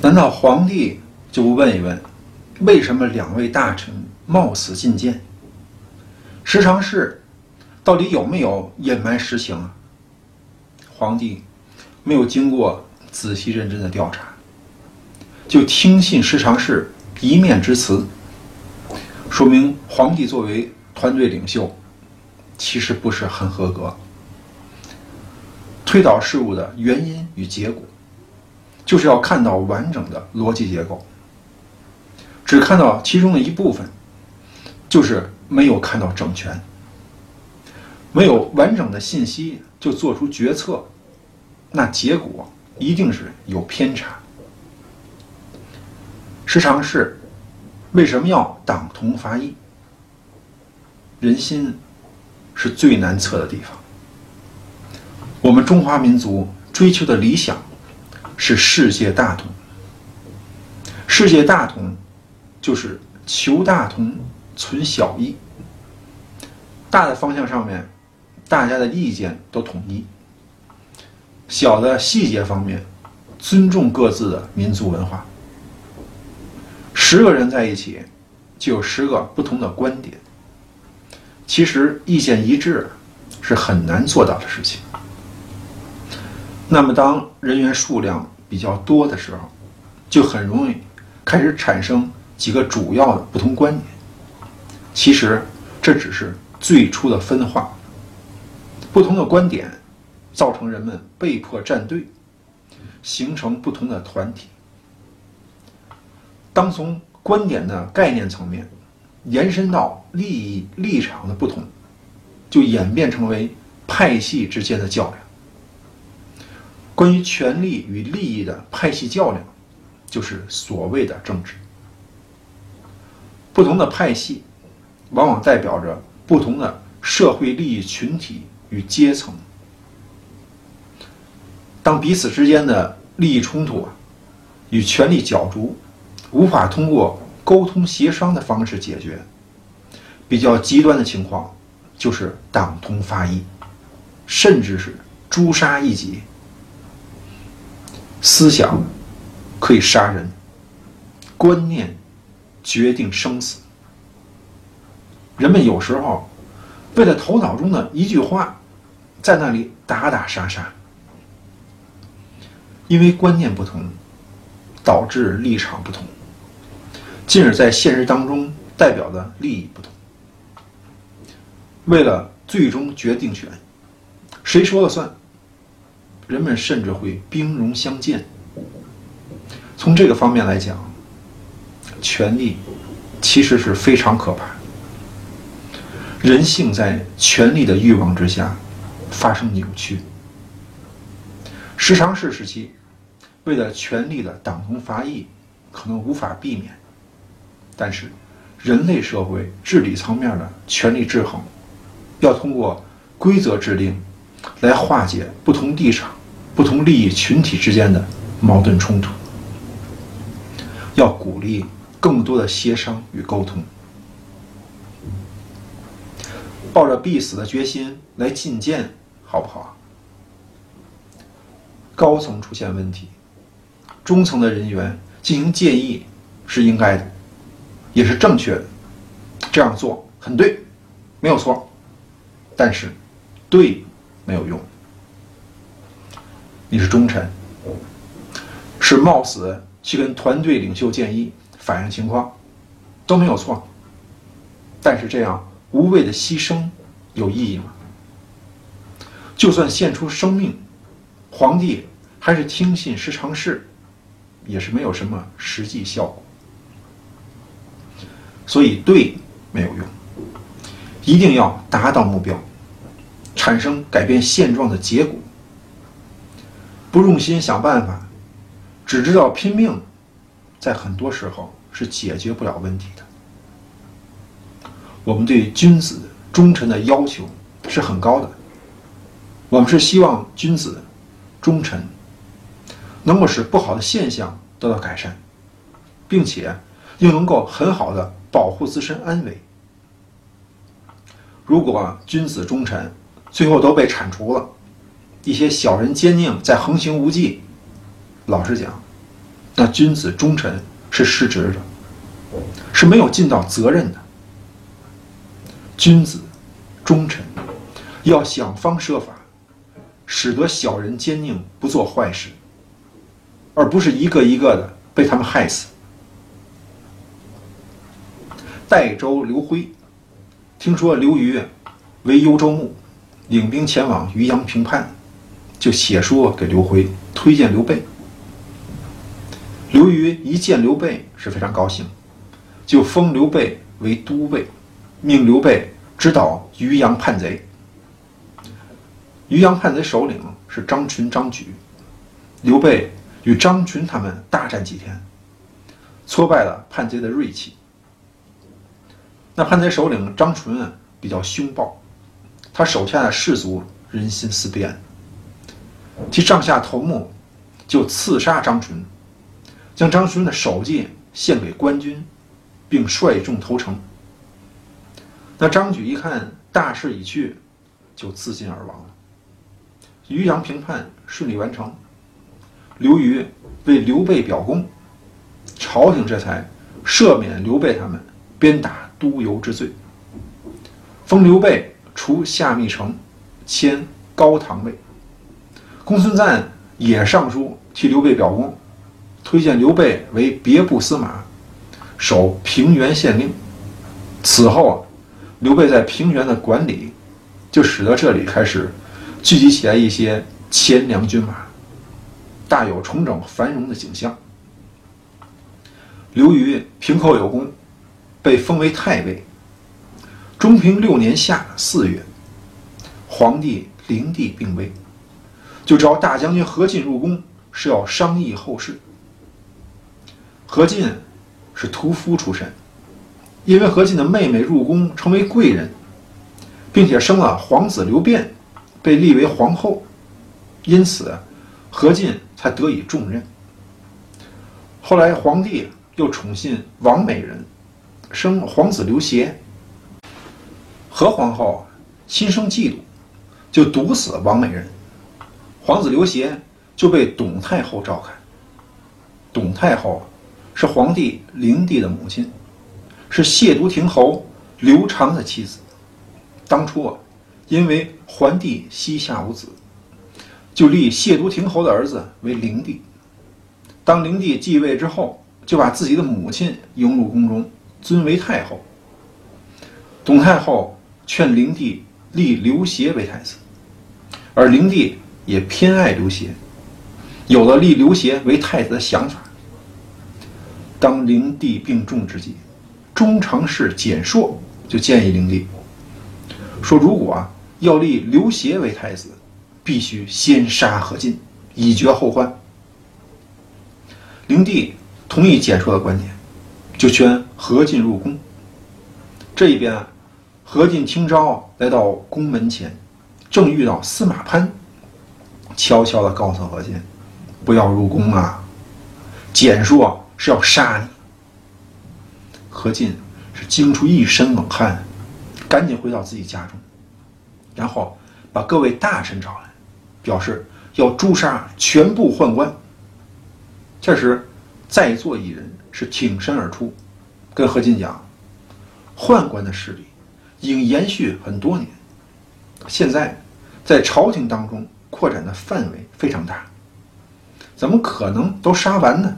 难道皇帝就不问一问，为什么两位大臣冒死进谏？十常侍到底有没有隐瞒实情啊？皇帝没有经过仔细认真的调查，就听信十常侍一面之词，说明皇帝作为团队领袖，其实不是很合格。推导事物的原因与结果，就是要看到完整的逻辑结构。只看到其中的一部分，就是没有看到整全。没有完整的信息就做出决策，那结果一定是有偏差。时常是为什么要党同伐异？人心是最难测的地方。我们中华民族追求的理想是世界大同。世界大同就是求大同，存小异。大的方向上面，大家的意见都统一；小的细节方面，尊重各自的民族文化。十个人在一起，就有十个不同的观点。其实意见一致是很难做到的事情。那么，当人员数量比较多的时候，就很容易开始产生几个主要的不同观点。其实这只是最初的分化，不同的观点造成人们被迫站队，形成不同的团体。当从观点的概念层面延伸到利益立场的不同，就演变成为派系之间的较量。关于权力与利益的派系较量，就是所谓的政治。不同的派系，往往代表着不同的社会利益群体与阶层。当彼此之间的利益冲突啊，与权力角逐，无法通过沟通协商的方式解决，比较极端的情况，就是党同伐异，甚至是诛杀异己。思想可以杀人，观念决定生死。人们有时候为了头脑中的一句话，在那里打打杀杀，因为观念不同，导致立场不同，进而，在现实当中代表的利益不同。为了最终决定权，谁说了算？人们甚至会兵戎相见。从这个方面来讲，权力其实是非常可怕。人性在权力的欲望之下发生扭曲。时常是时期，为了权力的党同伐异可能无法避免，但是人类社会治理层面的权力制衡，要通过规则制定来化解不同立场。不同利益群体之间的矛盾冲突，要鼓励更多的协商与沟通，抱着必死的决心来进谏，好不好？高层出现问题，中层的人员进行建议是应该的，也是正确的，这样做很对，没有错，但是对没有用。你是忠臣，是冒死去跟团队领袖建议、反映情况，都没有错。但是这样无谓的牺牲有意义吗？就算献出生命，皇帝还是听信时常事，也是没有什么实际效果。所以对没有用，一定要达到目标，产生改变现状的结果。不用心想办法，只知道拼命，在很多时候是解决不了问题的。我们对君子忠臣的要求是很高的，我们是希望君子忠臣能够使不好的现象得到改善，并且又能够很好的保护自身安危。如果君子忠臣最后都被铲除了，一些小人奸佞在横行无忌，老实讲，那君子忠臣是失职的，是没有尽到责任的。君子忠臣要想方设法，使得小人奸佞不做坏事，而不是一个一个的被他们害死。代州刘辉听说刘虞为幽州牧，领兵前往渔阳平叛，就写书给刘辉推荐刘备。刘虞一见刘备是非常高兴，就封刘备为都尉，命刘备指导渔阳叛贼。渔阳叛贼首领是张群、张举，刘备与张群他们大战几天，挫败了叛贼的锐气。那叛贼首领张纯比较凶暴，他手下的士卒人心思变，其上下头目就刺杀张纯。将张纯的首级献给官军，并率众投诚。那张举一看大势已去，就自尽而亡了。渔阳平叛顺利完成，刘虞为刘备表功，朝廷这才赦免刘备他们鞭打督邮之罪，封刘备除下密城，迁高唐尉。公孙瓒也上书替刘备表功。推荐刘备为别部司马，守平原县令。此后啊，刘备在平原的管理，就使得这里开始聚集起来一些钱粮军马，大有重整繁荣的景象。刘虞平寇有功，被封为太尉。中平六年夏四月，皇帝灵帝病危，就召大将军何进入宫，是要商议后事。何进是屠夫出身，因为何进的妹妹入宫成为贵人，并且生了皇子刘辩，被立为皇后，因此何进才得以重任。后来皇帝又宠信王美人，生皇子刘协。何皇后心生嫉妒，就毒死了王美人，皇子刘协就被董太后照看。董太后。是皇帝灵帝的母亲，是谢都亭侯刘长的妻子。当初啊，因为桓帝膝下无子，就立谢都亭侯的儿子为灵帝。当灵帝继位之后，就把自己的母亲迎入宫中，尊为太后。董太后劝灵帝立刘协为太子，而灵帝也偏爱刘协，有了立刘协为太子的想法。当灵帝病重之际，中常侍简硕就建议灵帝说：“如果啊要立刘协为太子，必须先杀何进，以绝后患。”灵帝同意简硕的观点，就劝何进入宫。这一边，何进听招来到宫门前，正遇到司马潘，悄悄地告诉何进：“不要入宫啊！”简硕。是要杀你。何进是惊出一身冷汗，赶紧回到自己家中，然后把各位大臣找来，表示要诛杀全部宦官。这时，在座一人是挺身而出，跟何进讲：“宦官的势力已经延续很多年，现在在朝廷当中扩展的范围非常大，怎么可能都杀完呢？”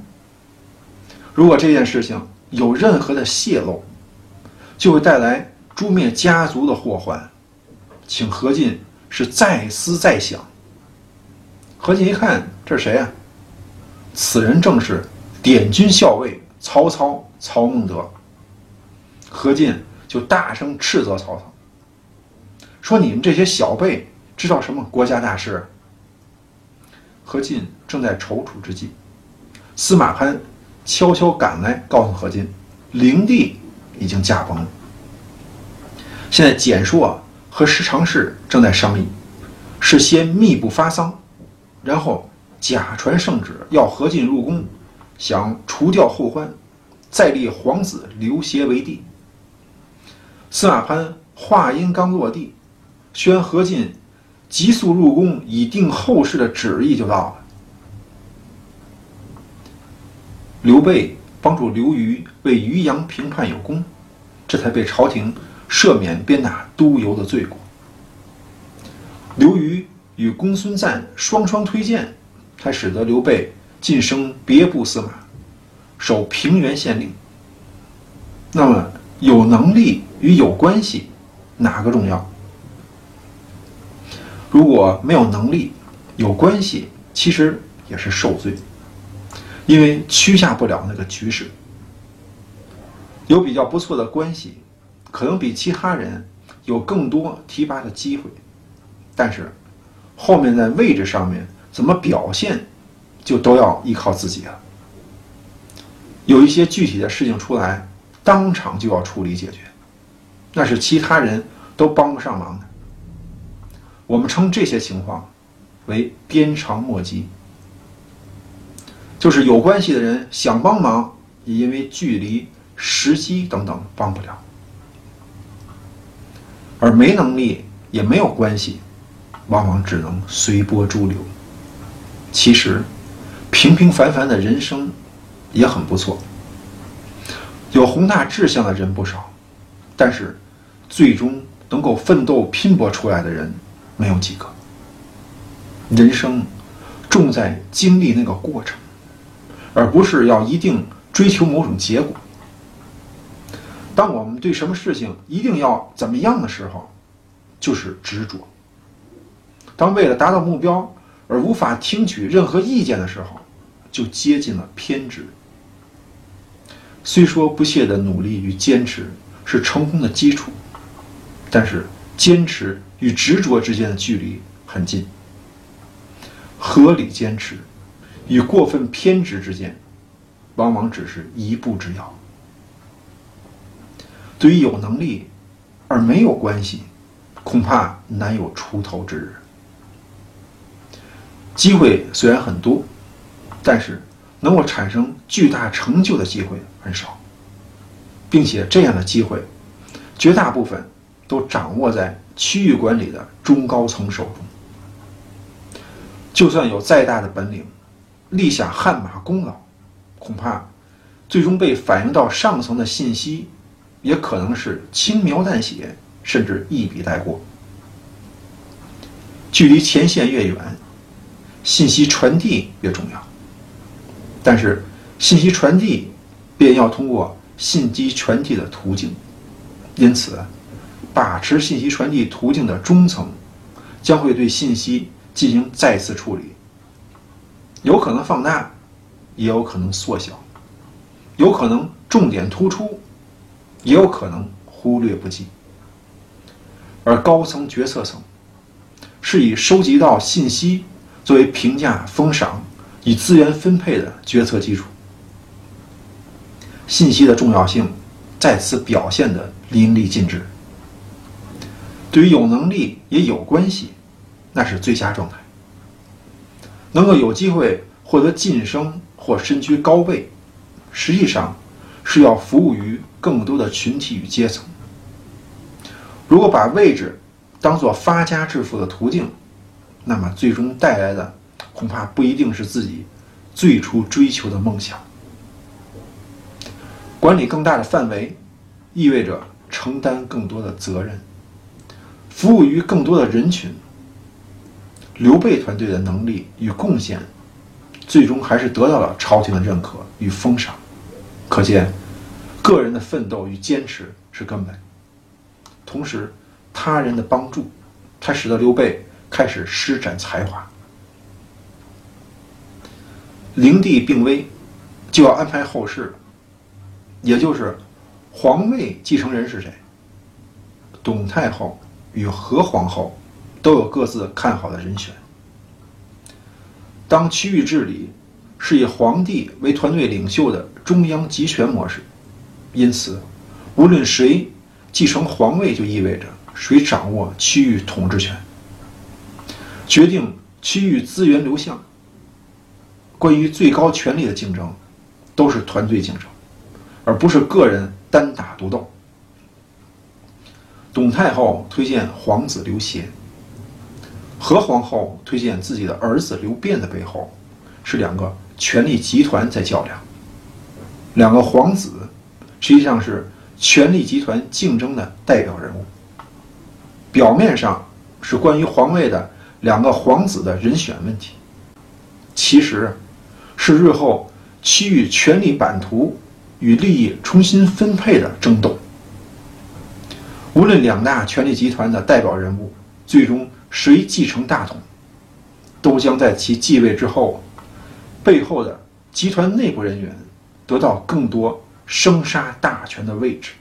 如果这件事情有任何的泄露，就会带来诛灭家族的祸患，请何进是再思再想。何进一看，这是谁啊？此人正是点军校尉曹操曹孟德。何进就大声斥责曹操，说：“你们这些小辈知道什么国家大事？”何进正在踌躇之际，司马潘。悄悄赶来，告诉何进，灵帝已经驾崩了。现在简硕和石常侍正在商议，是先密不发丧，然后假传圣旨要何进入宫，想除掉后患，再立皇子刘协为帝。司马潘话音刚落地，宣何进急速入宫以定后事的旨意就到了。刘备帮助刘虞为渔阳平叛有功，这才被朝廷赦免鞭打督邮的罪过。刘虞与公孙瓒双双推荐，才使得刘备晋升别部司马，守平原县令。那么，有能力与有关系，哪个重要？如果没有能力，有关系，其实也是受罪，因为屈下不了那个局势。有比较不错的关系，可能比其他人有更多提拔的机会，但是后面在位置上面怎么表现，就都要依靠自己了。有一些具体的事情出来。当场就要处理解决，那是其他人都帮不上忙的。我们称这些情况为鞭长莫及，就是有关系的人想帮忙，也因为距离、时机等等帮不了；而没能力也没有关系，往往只能随波逐流。其实，平平凡凡的人生也很不错。有宏大志向的人不少，但是最终能够奋斗拼搏出来的人没有几个。人生重在经历那个过程，而不是要一定追求某种结果。当我们对什么事情一定要怎么样的时候，就是执着；当为了达到目标而无法听取任何意见的时候，就接近了偏执。虽说不懈的努力与坚持是成功的基础，但是坚持与执着之间的距离很近。合理坚持与过分偏执之间，往往只是一步之遥。对于有能力而没有关系，恐怕难有出头之日。机会虽然很多，但是。能够产生巨大成就的机会很少，并且这样的机会，绝大部分都掌握在区域管理的中高层手中。就算有再大的本领，立下汗马功劳，恐怕最终被反映到上层的信息，也可能是轻描淡写，甚至一笔带过。距离前线越远，信息传递越重要。但是，信息传递便要通过信息传递的途径，因此，把持信息传递途径的中层将会对信息进行再次处理，有可能放大，也有可能缩小，有可能重点突出，也有可能忽略不计。而高层决策层是以收集到信息作为评价封赏。以资源分配的决策基础，信息的重要性再次表现的淋漓尽致。对于有能力也有关系，那是最佳状态。能够有机会获得晋升或身居高位，实际上是要服务于更多的群体与阶层。如果把位置当做发家致富的途径，那么最终带来的。恐怕不一定是自己最初追求的梦想。管理更大的范围，意味着承担更多的责任，服务于更多的人群。刘备团队的能力与贡献，最终还是得到了朝廷的认可与封赏。可见，个人的奋斗与坚持是根本。同时，他人的帮助，才使得刘备开始施展才华。灵帝病危，就要安排后事了，也就是皇位继承人是谁？董太后与何皇后都有各自看好的人选。当区域治理是以皇帝为团队领袖的中央集权模式，因此，无论谁继承皇位，就意味着谁掌握区域统治权，决定区域资源流向。关于最高权力的竞争，都是团队竞争，而不是个人单打独斗。董太后推荐皇子刘协，何皇后推荐自己的儿子刘辩的背后，是两个权力集团在较量。两个皇子实际上是权力集团竞争的代表人物。表面上是关于皇位的两个皇子的人选问题，其实是日后区域权力版图与利益重新分配的争斗。无论两大权力集团的代表人物最终谁继承大统，都将在其继位之后，背后的集团内部人员得到更多生杀大权的位置。